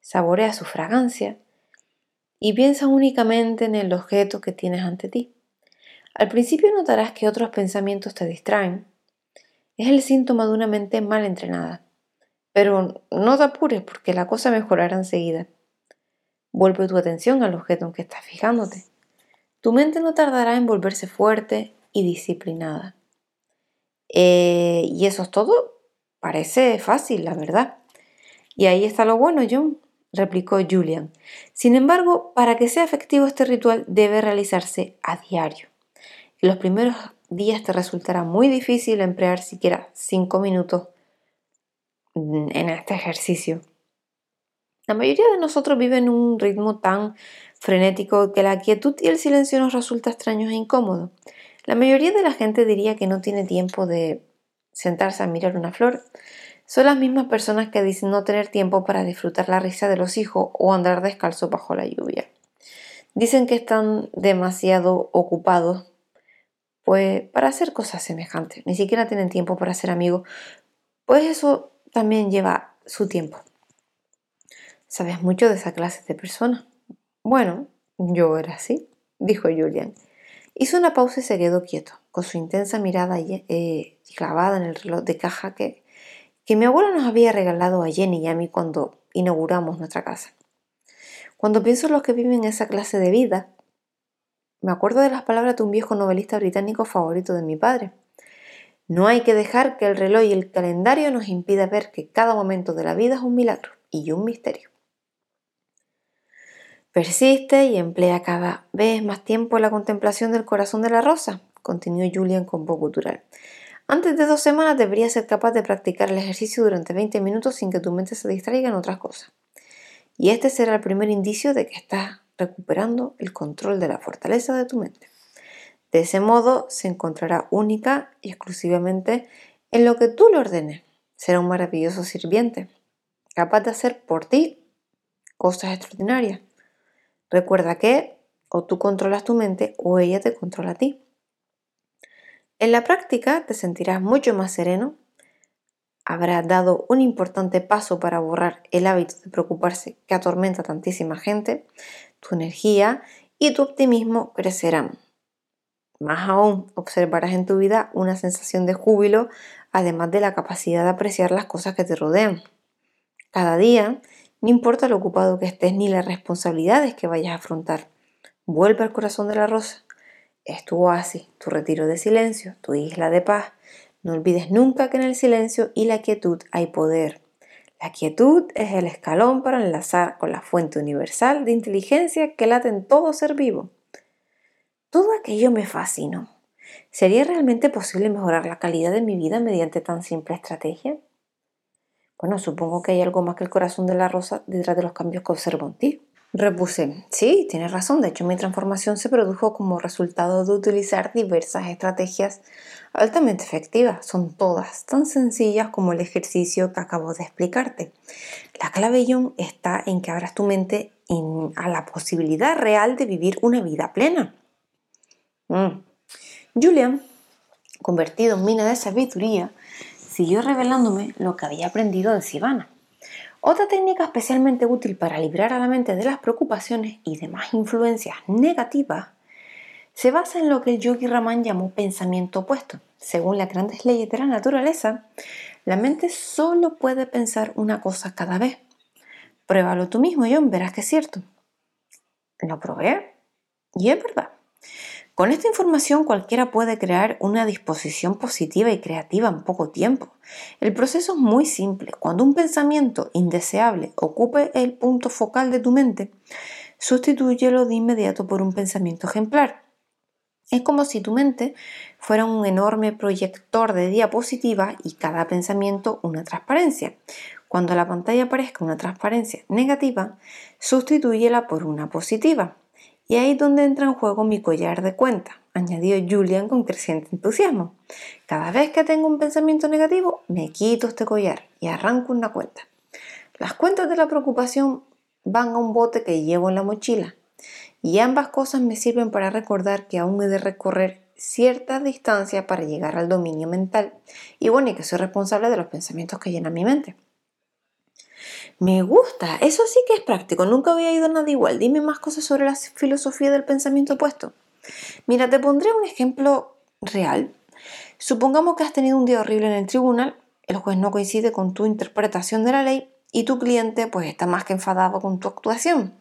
saborea su fragancia y piensa únicamente en el objeto que tienes ante ti. Al principio notarás que otros pensamientos te distraen. Es el síntoma de una mente mal entrenada. Pero no te apures porque la cosa mejorará enseguida. Vuelve tu atención al objeto en que estás fijándote. Tu mente no tardará en volverse fuerte y disciplinada. Eh, ¿Y eso es todo? Parece fácil, la verdad. Y ahí está lo bueno, John, replicó Julian. Sin embargo, para que sea efectivo este ritual debe realizarse a diario. En los primeros días te resultará muy difícil emplear siquiera cinco minutos en este ejercicio. La mayoría de nosotros vive en un ritmo tan frenético que la quietud y el silencio nos resulta extraños e incómodos. La mayoría de la gente diría que no tiene tiempo de sentarse a mirar una flor. Son las mismas personas que dicen no tener tiempo para disfrutar la risa de los hijos o andar descalzo bajo la lluvia. Dicen que están demasiado ocupados pues para hacer cosas semejantes. Ni siquiera tienen tiempo para ser amigos, pues eso también lleva su tiempo. ¿Sabes mucho de esa clase de personas? Bueno, yo era así, dijo Julian. Hizo una pausa y se quedó quieto, con su intensa mirada eh, clavada en el reloj de caja que, que mi abuela nos había regalado a Jenny y a mí cuando inauguramos nuestra casa. Cuando pienso en los que viven esa clase de vida, me acuerdo de las palabras de un viejo novelista británico favorito de mi padre. No hay que dejar que el reloj y el calendario nos impida ver que cada momento de la vida es un milagro y un misterio. Persiste y emplea cada vez más tiempo la contemplación del corazón de la rosa, continuó Julian con voz gutural. Antes de dos semanas deberías ser capaz de practicar el ejercicio durante 20 minutos sin que tu mente se distraiga en otras cosas. Y este será el primer indicio de que estás recuperando el control de la fortaleza de tu mente. De ese modo se encontrará única y exclusivamente en lo que tú le ordenes. Será un maravilloso sirviente, capaz de hacer por ti cosas extraordinarias. Recuerda que o tú controlas tu mente o ella te controla a ti. En la práctica te sentirás mucho más sereno, habrás dado un importante paso para borrar el hábito de preocuparse que atormenta a tantísima gente, tu energía y tu optimismo crecerán. Más aún, observarás en tu vida una sensación de júbilo, además de la capacidad de apreciar las cosas que te rodean. Cada día, no importa lo ocupado que estés ni las responsabilidades que vayas a afrontar, vuelve al corazón de la rosa. Es tu oasis, tu retiro de silencio, tu isla de paz. No olvides nunca que en el silencio y la quietud hay poder. La quietud es el escalón para enlazar con la fuente universal de inteligencia que late en todo ser vivo. Todo aquello me fascinó. ¿Sería realmente posible mejorar la calidad de mi vida mediante tan simple estrategia? Bueno, supongo que hay algo más que el corazón de la rosa detrás de los cambios que observo en ti. Repuse, sí, tienes razón, de hecho mi transformación se produjo como resultado de utilizar diversas estrategias altamente efectivas. Son todas tan sencillas como el ejercicio que acabo de explicarte. La clave, John, está en que abras tu mente a la posibilidad real de vivir una vida plena. Mm. Julian, convertido en mina de sabiduría, siguió revelándome lo que había aprendido de Sivana. Otra técnica especialmente útil para librar a la mente de las preocupaciones y demás influencias negativas se basa en lo que el yogi Raman llamó pensamiento opuesto. Según las grandes leyes de la naturaleza, la mente solo puede pensar una cosa cada vez. Pruébalo tú mismo, John, verás que es cierto. Lo probé y es verdad. Con esta información cualquiera puede crear una disposición positiva y creativa en poco tiempo. El proceso es muy simple. Cuando un pensamiento indeseable ocupe el punto focal de tu mente, sustitúyelo de inmediato por un pensamiento ejemplar. Es como si tu mente fuera un enorme proyector de diapositiva y cada pensamiento una transparencia. Cuando la pantalla aparezca una transparencia negativa, sustitúyela por una positiva. Y ahí es donde entra en juego mi collar de cuenta, añadió Julian con creciente entusiasmo. Cada vez que tengo un pensamiento negativo, me quito este collar y arranco una cuenta. Las cuentas de la preocupación van a un bote que llevo en la mochila y ambas cosas me sirven para recordar que aún he de recorrer cierta distancia para llegar al dominio mental y bueno, y que soy responsable de los pensamientos que llenan mi mente. Me gusta, eso sí que es práctico, nunca había ido nada igual. Dime más cosas sobre la filosofía del pensamiento opuesto. Mira, te pondré un ejemplo real. Supongamos que has tenido un día horrible en el tribunal, el juez no coincide con tu interpretación de la ley y tu cliente pues está más que enfadado con tu actuación.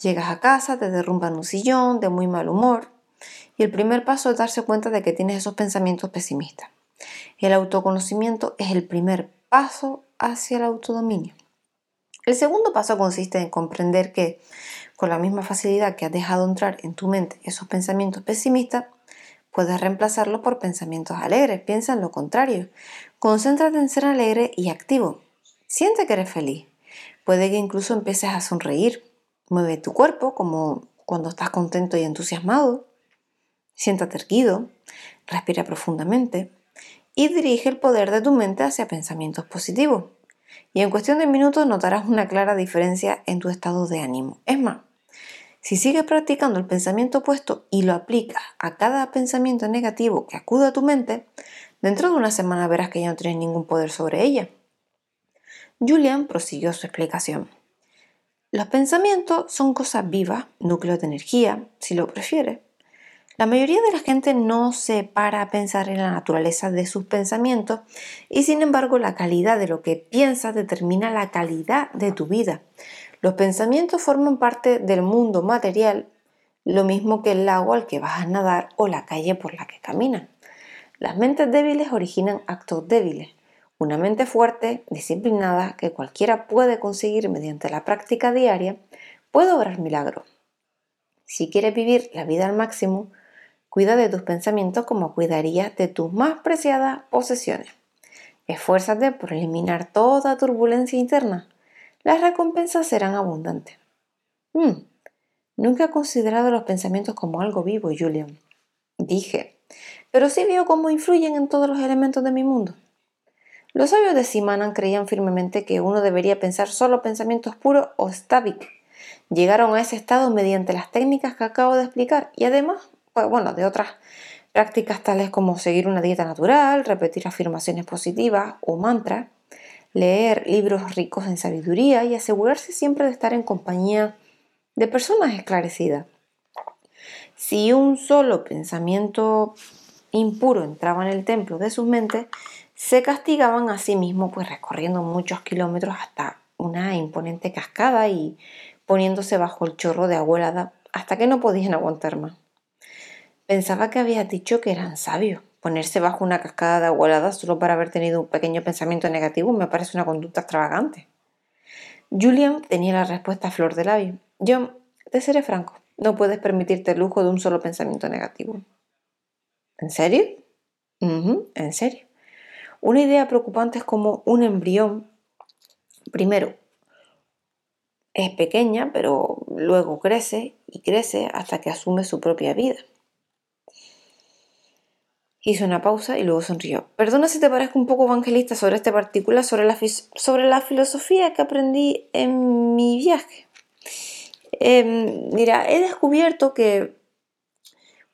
Llegas a casa, te derrumban un sillón, de muy mal humor, y el primer paso es darse cuenta de que tienes esos pensamientos pesimistas. El autoconocimiento es el primer paso hacia el autodominio. El segundo paso consiste en comprender que, con la misma facilidad que has dejado entrar en tu mente esos pensamientos pesimistas, puedes reemplazarlos por pensamientos alegres. Piensa en lo contrario. Concéntrate en ser alegre y activo. Siente que eres feliz. Puede que incluso empieces a sonreír. Mueve tu cuerpo como cuando estás contento y entusiasmado. Siéntate erguido. Respira profundamente. Y dirige el poder de tu mente hacia pensamientos positivos y en cuestión de minutos notarás una clara diferencia en tu estado de ánimo. Es más, si sigues practicando el pensamiento opuesto y lo aplicas a cada pensamiento negativo que acude a tu mente, dentro de una semana verás que ya no tienes ningún poder sobre ella. Julian prosiguió su explicación. Los pensamientos son cosas vivas, núcleos de energía, si lo prefieres, la mayoría de la gente no se para a pensar en la naturaleza de sus pensamientos y sin embargo la calidad de lo que piensas determina la calidad de tu vida. Los pensamientos forman parte del mundo material, lo mismo que el lago al que vas a nadar o la calle por la que caminas. Las mentes débiles originan actos débiles. Una mente fuerte, disciplinada, que cualquiera puede conseguir mediante la práctica diaria, puede obrar milagros. Si quieres vivir la vida al máximo, Cuida de tus pensamientos como cuidarías de tus más preciadas posesiones. Esfuérzate por eliminar toda turbulencia interna. Las recompensas serán abundantes. Hmm, nunca he considerado los pensamientos como algo vivo, Julian. Dije, pero sí veo cómo influyen en todos los elementos de mi mundo. Los sabios de Simanan creían firmemente que uno debería pensar solo pensamientos puros o stavik. Llegaron a ese estado mediante las técnicas que acabo de explicar y además bueno, de otras prácticas tales como seguir una dieta natural, repetir afirmaciones positivas o mantras, leer libros ricos en sabiduría y asegurarse siempre de estar en compañía de personas esclarecidas. Si un solo pensamiento impuro entraba en el templo de sus mentes, se castigaban a sí mismos pues recorriendo muchos kilómetros hasta una imponente cascada y poniéndose bajo el chorro de agua hasta que no podían aguantar más. Pensaba que habías dicho que eran sabios. Ponerse bajo una cascada de agua solo para haber tenido un pequeño pensamiento negativo me parece una conducta extravagante. Julian tenía la respuesta a flor de labio. John, te seré franco, no puedes permitirte el lujo de un solo pensamiento negativo. ¿En serio? en serio. Una idea preocupante es como un embrión. Primero, es pequeña, pero luego crece y crece hasta que asume su propia vida. Hizo una pausa y luego sonrió. Perdona si te parezco un poco evangelista sobre este particular, sobre la, filosofía que aprendí en mi viaje. Em, mira, he descubierto que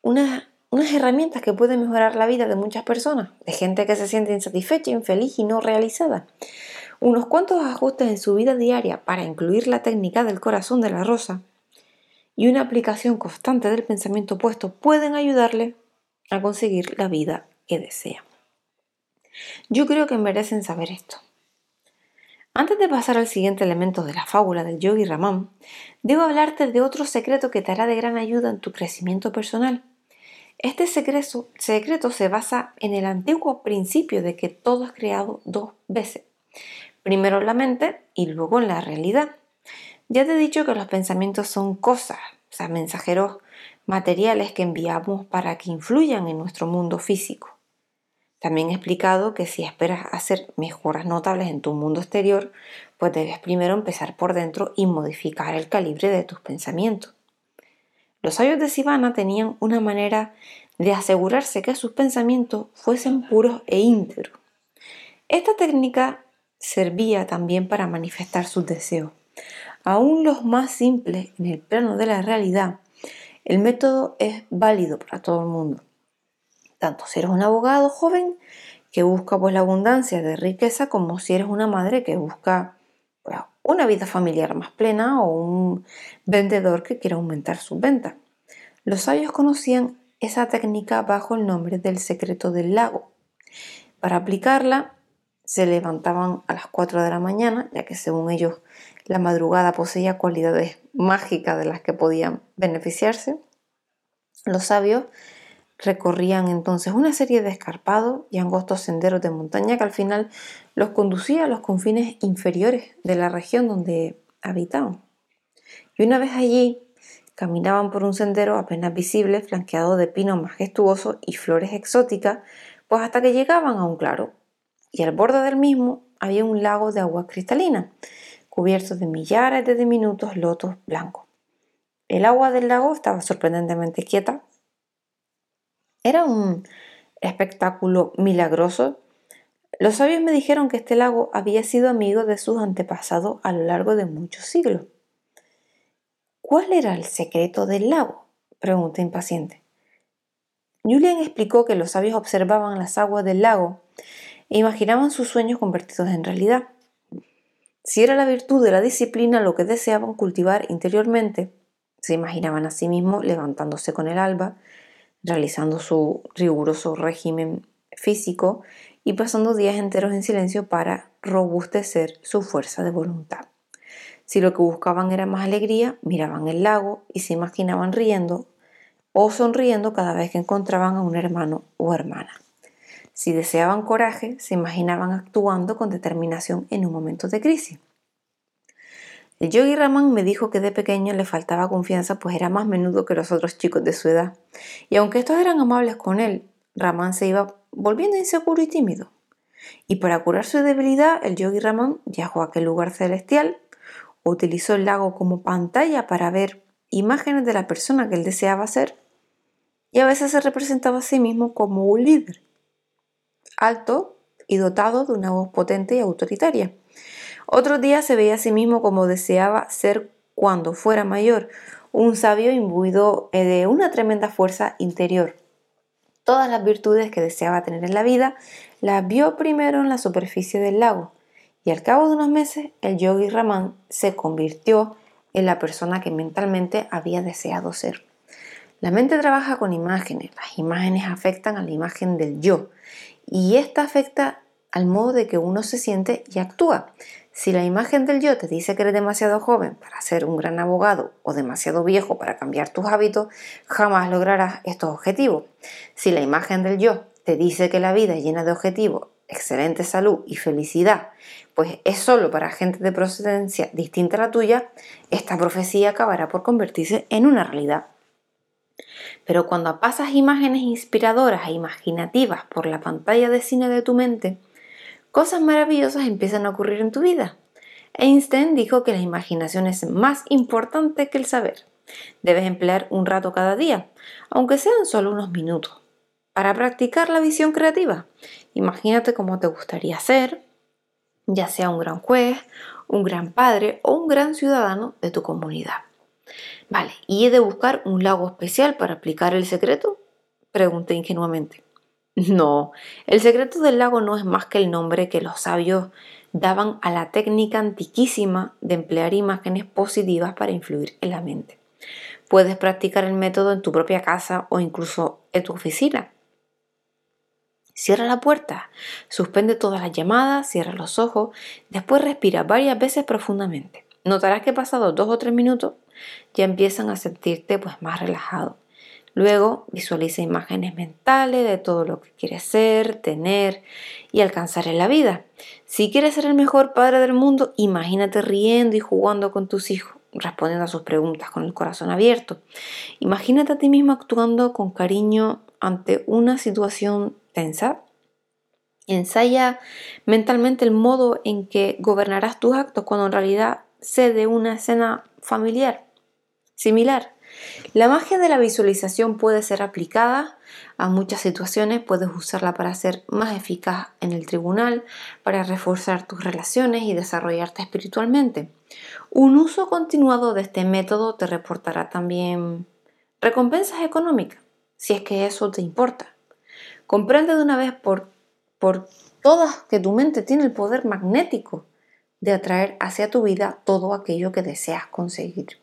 unas, unas herramientas que pueden mejorar la vida de muchas personas, de gente que se siente insatisfecha, infeliz y no realizada. Unos cuantos ajustes en su vida diaria para incluir la técnica del corazón de la rosa y una aplicación constante del pensamiento opuesto pueden ayudarle a conseguir la vida que desea. Yo creo que merecen saber esto. Antes de pasar al siguiente elemento de la fábula del yogi Ramán, debo hablarte de otro secreto que te hará de gran ayuda en tu crecimiento personal. Este secreto, secreto se basa en el antiguo principio de que todo es creado dos veces. Primero en la mente y luego en la realidad. Ya te he dicho que los pensamientos son cosas, o sea, mensajeros materiales que enviamos para que influyan en nuestro mundo físico. También he explicado que si esperas hacer mejoras notables en tu mundo exterior, pues debes primero empezar por dentro y modificar el calibre de tus pensamientos. Los sabios de Sivana tenían una manera de asegurarse que sus pensamientos fuesen puros e íntegros. Esta técnica servía también para manifestar sus deseos. Aún los más simples en el plano de la realidad el método es válido para todo el mundo. Tanto si eres un abogado joven que busca pues, la abundancia de riqueza como si eres una madre que busca una vida familiar más plena o un vendedor que quiera aumentar sus ventas. Los sabios conocían esa técnica bajo el nombre del secreto del lago. Para aplicarla, se levantaban a las 4 de la mañana, ya que según ellos la madrugada poseía cualidades mágicas de las que podían beneficiarse. Los sabios recorrían entonces una serie de escarpados y angostos senderos de montaña que al final los conducía a los confines inferiores de la región donde habitaban. Y una vez allí, caminaban por un sendero apenas visible, flanqueado de pinos majestuosos y flores exóticas, pues hasta que llegaban a un claro, y al borde del mismo había un lago de agua cristalina, cubierto de millares de diminutos lotos blancos. El agua del lago estaba sorprendentemente quieta. Era un espectáculo milagroso. Los sabios me dijeron que este lago había sido amigo de sus antepasados a lo largo de muchos siglos. ¿Cuál era el secreto del lago? pregunté impaciente. Julian explicó que los sabios observaban las aguas del lago e imaginaban sus sueños convertidos en realidad. Si era la virtud de la disciplina lo que deseaban cultivar interiormente, se imaginaban a sí mismos levantándose con el alba, realizando su riguroso régimen físico y pasando días enteros en silencio para robustecer su fuerza de voluntad. Si lo que buscaban era más alegría, miraban el lago y se imaginaban riendo o sonriendo cada vez que encontraban a un hermano o hermana. Si deseaban coraje, se imaginaban actuando con determinación en un momento de crisis. El yogi Raman me dijo que de pequeño le faltaba confianza pues era más menudo que los otros chicos de su edad. Y aunque estos eran amables con él, Raman se iba volviendo inseguro y tímido. Y para curar su debilidad, el yogi Raman viajó a aquel lugar celestial, utilizó el lago como pantalla para ver imágenes de la persona que él deseaba ser y a veces se representaba a sí mismo como un líder, alto y dotado de una voz potente y autoritaria. Otros días se veía a sí mismo como deseaba ser cuando fuera mayor, un sabio imbuido eh, de una tremenda fuerza interior. Todas las virtudes que deseaba tener en la vida las vio primero en la superficie del lago y al cabo de unos meses el yogi Raman se convirtió en la persona que mentalmente había deseado ser. La mente trabaja con imágenes, las imágenes afectan a la imagen del yo y esta afecta al modo de que uno se siente y actúa. Si la imagen del yo te dice que eres demasiado joven para ser un gran abogado o demasiado viejo para cambiar tus hábitos, jamás lograrás estos objetivos. Si la imagen del yo te dice que la vida es llena de objetivos, excelente salud y felicidad, pues es solo para gente de procedencia distinta a la tuya, esta profecía acabará por convertirse en una realidad. Pero cuando pasas imágenes inspiradoras e imaginativas por la pantalla de cine de tu mente, cosas maravillosas empiezan a ocurrir en tu vida. Einstein dijo que la imaginación es más importante que el saber. Debes emplear un rato cada día, aunque sean solo unos minutos, para practicar la visión creativa. Imagínate cómo te gustaría ser, ya sea un gran juez, un gran padre o un gran ciudadano de tu comunidad. Vale, ¿y he de buscar un lago especial para aplicar el secreto? Pregunté ingenuamente. No, el secreto del lago no es más que el nombre que los sabios daban a la técnica antiquísima de emplear imágenes positivas para influir en la mente. Puedes practicar el método en tu propia casa o incluso en tu oficina. Cierra la puerta, suspende todas las llamadas, cierra los ojos, después respira varias veces profundamente. Notarás que pasados dos o tres minutos ya empiezan a sentirte pues más relajado. Luego visualiza imágenes mentales de todo lo que quieres ser, tener y alcanzar en la vida. Si quieres ser el mejor padre del mundo, imagínate riendo y jugando con tus hijos, respondiendo a sus preguntas con el corazón abierto. Imagínate a ti mismo actuando con cariño ante una situación tensa. Ensaya mentalmente el modo en que gobernarás tus actos cuando en realidad sé de una escena familiar, similar. La magia de la visualización puede ser aplicada a muchas situaciones, puedes usarla para ser más eficaz en el tribunal, para reforzar tus relaciones y desarrollarte espiritualmente. Un uso continuado de este método te reportará también recompensas económicas, si es que eso te importa. Comprende de una vez por, por todas que tu mente tiene el poder magnético de atraer hacia tu vida todo aquello que deseas conseguir.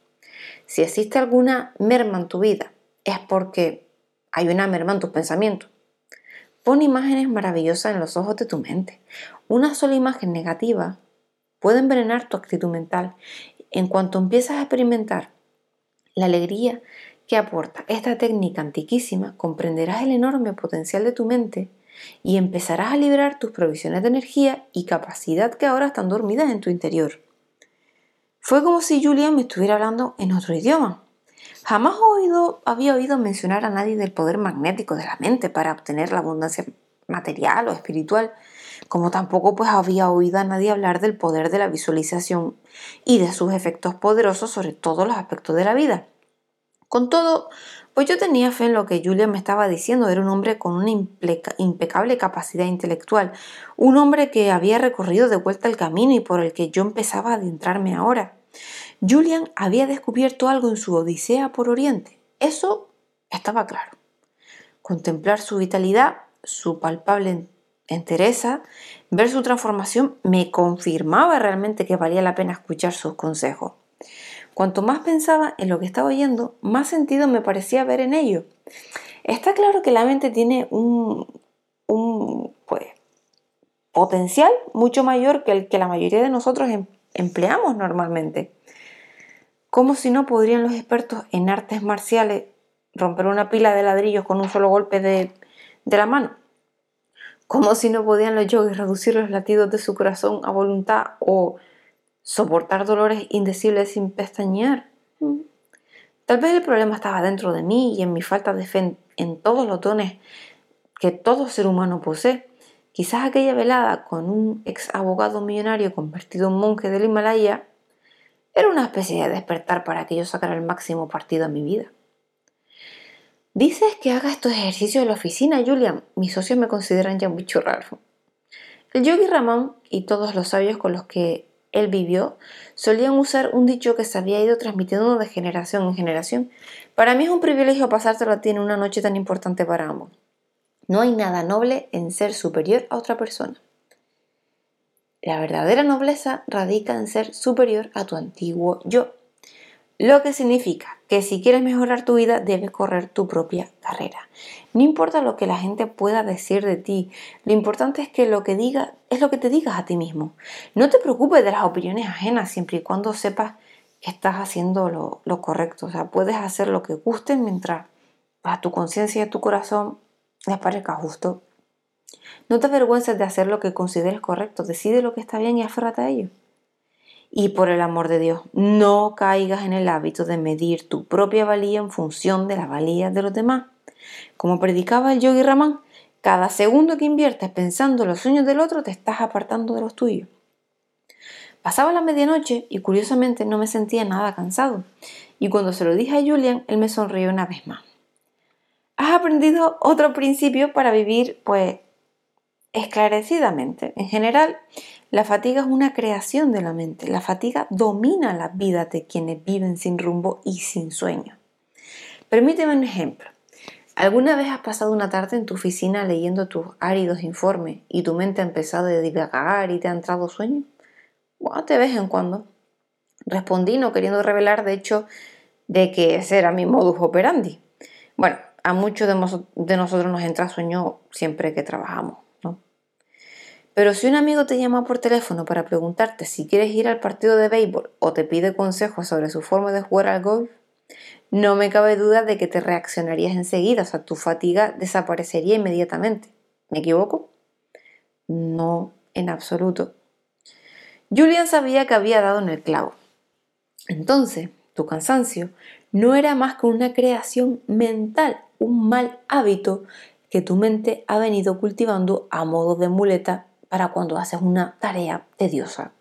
Si existe alguna merma en tu vida, es porque hay una merma en tus pensamientos. Pon imágenes maravillosas en los ojos de tu mente. Una sola imagen negativa puede envenenar tu actitud mental. En cuanto empiezas a experimentar la alegría que aporta esta técnica antiquísima, comprenderás el enorme potencial de tu mente y empezarás a liberar tus provisiones de energía y capacidad que ahora están dormidas en tu interior. Fue como si Julian me estuviera hablando en otro idioma. Jamás había oído mencionar a nadie del poder magnético de la mente para obtener la abundancia material o espiritual, como tampoco pues había oído a nadie hablar del poder de la visualización y de sus efectos poderosos sobre todos los aspectos de la vida. Con todo, pues yo tenía fe en lo que Julia me estaba diciendo. Era un hombre con una impecable capacidad intelectual, un hombre que había recorrido de vuelta el camino y por el que yo empezaba a adentrarme ahora. Julian había descubierto algo en su odisea por Oriente. Eso estaba claro. Contemplar su vitalidad, su palpable entereza, ver su transformación, me confirmaba realmente que valía la pena escuchar sus consejos. Cuanto más pensaba en lo que estaba oyendo, más sentido me parecía ver en ello. Está claro que la mente tiene un, pues, potencial mucho mayor que el que la mayoría de nosotros em, empleamos normalmente. ¿Cómo si no podrían los expertos en artes marciales romper una pila de ladrillos con un solo golpe de, de la mano? ¿Cómo si no podían los yogis reducir los latidos de su corazón a voluntad o soportar dolores indecibles sin pestañear. Mm. Tal vez el problema estaba dentro de mí y en mi falta de fe en todos los dones que todo ser humano posee. Quizás aquella velada con un ex abogado millonario convertido en monje del Himalaya era una especie de despertar para que yo sacara el máximo partido a mi vida. Dices que haga estos ejercicios en la oficina, Julian. Mis socios me consideran ya un bicho raro. El yogi Ramón y todos los sabios con los que él vivió, solían usar un dicho que se había ido transmitiendo de generación en generación. Para mí es un privilegio pasártelo a ti en una noche tan importante para ambos. No hay nada noble en ser superior a otra persona. La verdadera nobleza radica en ser superior a tu antiguo yo. Lo que significa que si quieres mejorar tu vida debes correr tu propia carrera. No importa lo que la gente pueda decir de ti, lo importante es que lo que diga es lo que te digas a ti mismo. No te preocupes de las opiniones ajenas siempre y cuando sepas que estás haciendo lo, correcto. O sea, puedes hacer lo que guste mientras a tu conciencia y a tu corazón les parezca justo. No te avergüences de hacer lo que consideres correcto, decide lo que está bien y aférrate a ello. Y por el amor de Dios, no caigas en el hábito de medir tu propia valía en función de la valía de los demás. Como predicaba el yogi Ramán, cada segundo que inviertes pensando en los sueños del otro te estás apartando de los tuyos. Pasaba la medianoche y curiosamente no me sentía nada cansado. Y cuando se lo dije a Julian, él me sonrió una vez más. Has aprendido otro principio para vivir, pues, esclarecidamente. En general, la fatiga es una creación de la mente. La fatiga domina la vida de quienes viven sin rumbo y sin sueño. Permíteme un ejemplo. ¿Alguna vez has pasado una tarde en tu oficina leyendo tus áridos informes y tu mente ha empezado a divagar y te ha entrado sueño? Bueno, de vez en cuando. Respondí no queriendo revelar, de hecho, de que ese era mi modus operandi. Bueno, a muchos de nosotros nos entra sueño siempre que trabajamos. Pero si un amigo te llama por teléfono para preguntarte si quieres ir al partido de béisbol o te pide consejos sobre su forma de jugar al golf, no me cabe duda de que te reaccionarías enseguida, o sea, tu fatiga desaparecería inmediatamente. ¿Me equivoco? No, en absoluto. Julian sabía que había dado en el clavo. Entonces, tu cansancio no era más que una creación mental, un mal hábito que tu mente ha venido cultivando a modo de muleta para cuando haces una tarea tediosa.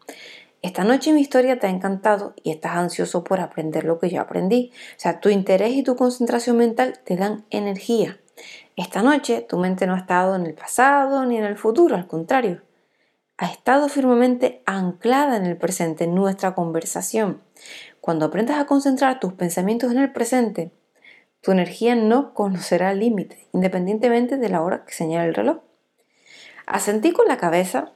Esta noche mi historia te ha encantado y estás ansioso por aprender lo que yo aprendí. O sea, tu interés y tu concentración mental te dan energía. Esta noche tu mente no ha estado en el pasado ni en el futuro, al contrario. Ha estado firmemente anclada en el presente, en nuestra conversación. Cuando aprendas a concentrar tus pensamientos en el presente, tu energía no conocerá límite, independientemente de la hora que señale el reloj. Asentí con la cabeza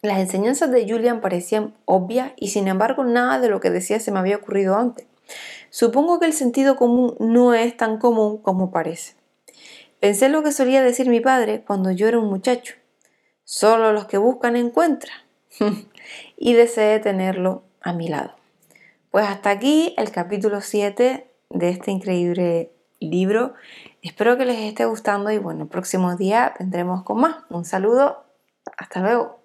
Las enseñanzas de Julian parecían obvias y sin embargo nada de lo que decía se me había ocurrido antes. Supongo que el sentido común no es tan común como parece. Pensé en lo que solía decir mi padre cuando yo era un muchacho. Solo los que buscan encuentran. y deseé tenerlo a mi lado. Pues hasta aquí el capítulo 7 de este increíble libro. Espero que les esté gustando y bueno, el próximo día vendremos con más. Un saludo, hasta luego.